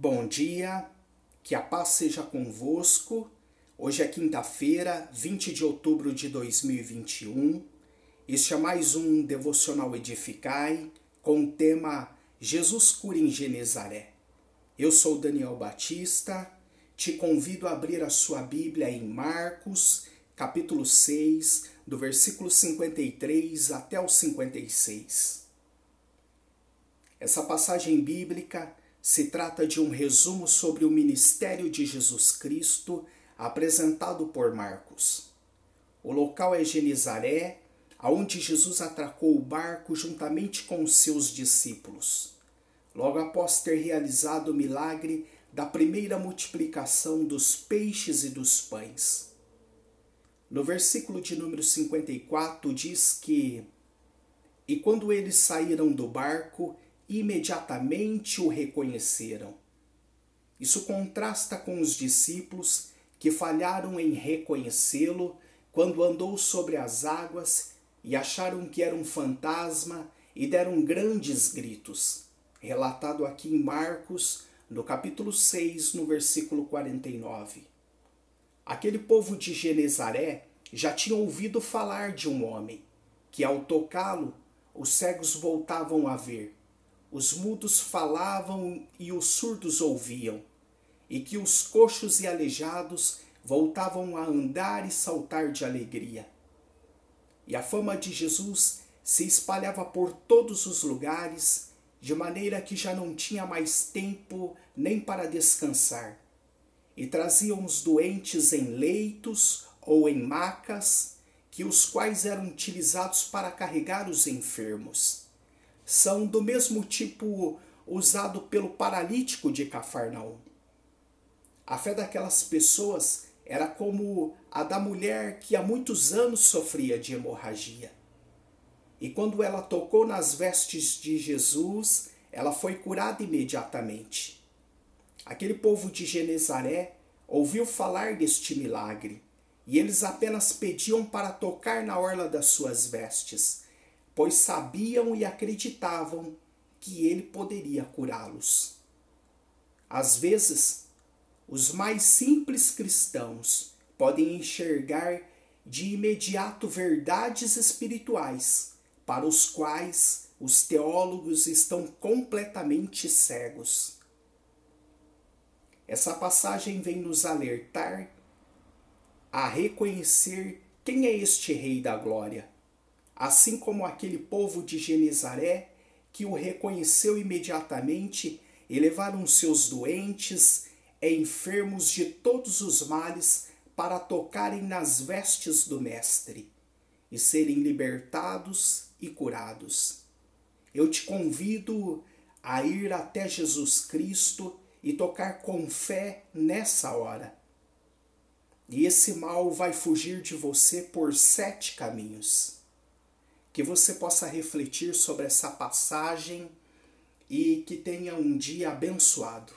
Bom dia, que a paz seja convosco. Hoje é quinta-feira, 20 de outubro de 2021. Este é mais um Devocional Edificai com o tema Jesus cura em Genezaré. Eu sou Daniel Batista, te convido a abrir a sua Bíblia em Marcos, capítulo 6, do versículo 53 até o 56. Essa passagem bíblica se trata de um resumo sobre o ministério de Jesus Cristo apresentado por Marcos. O local é Genizaré, aonde Jesus atracou o barco juntamente com os seus discípulos, logo após ter realizado o milagre da primeira multiplicação dos peixes e dos pães. No versículo de número 54 diz que: E quando eles saíram do barco, imediatamente o reconheceram. Isso contrasta com os discípulos que falharam em reconhecê-lo quando andou sobre as águas e acharam que era um fantasma e deram grandes gritos. Relatado aqui em Marcos, no capítulo 6, no versículo 49. Aquele povo de Genezaré já tinha ouvido falar de um homem que, ao tocá-lo, os cegos voltavam a ver os mudos falavam e os surdos ouviam, e que os coxos e aleijados voltavam a andar e saltar de alegria. E a fama de Jesus se espalhava por todos os lugares, de maneira que já não tinha mais tempo nem para descansar. E traziam os doentes em leitos ou em macas, que os quais eram utilizados para carregar os enfermos são do mesmo tipo usado pelo paralítico de Cafarnaum. A fé daquelas pessoas era como a da mulher que há muitos anos sofria de hemorragia. E quando ela tocou nas vestes de Jesus, ela foi curada imediatamente. Aquele povo de Genezaré ouviu falar deste milagre, e eles apenas pediam para tocar na orla das suas vestes pois sabiam e acreditavam que ele poderia curá-los. Às vezes, os mais simples cristãos podem enxergar de imediato verdades espirituais para os quais os teólogos estão completamente cegos. Essa passagem vem nos alertar a reconhecer quem é este Rei da Glória assim como aquele povo de Genizaré que o reconheceu imediatamente e levaram seus doentes e enfermos de todos os males para tocarem nas vestes do Mestre e serem libertados e curados. Eu te convido a ir até Jesus Cristo e tocar com fé nessa hora. E esse mal vai fugir de você por sete caminhos que você possa refletir sobre essa passagem e que tenha um dia abençoado.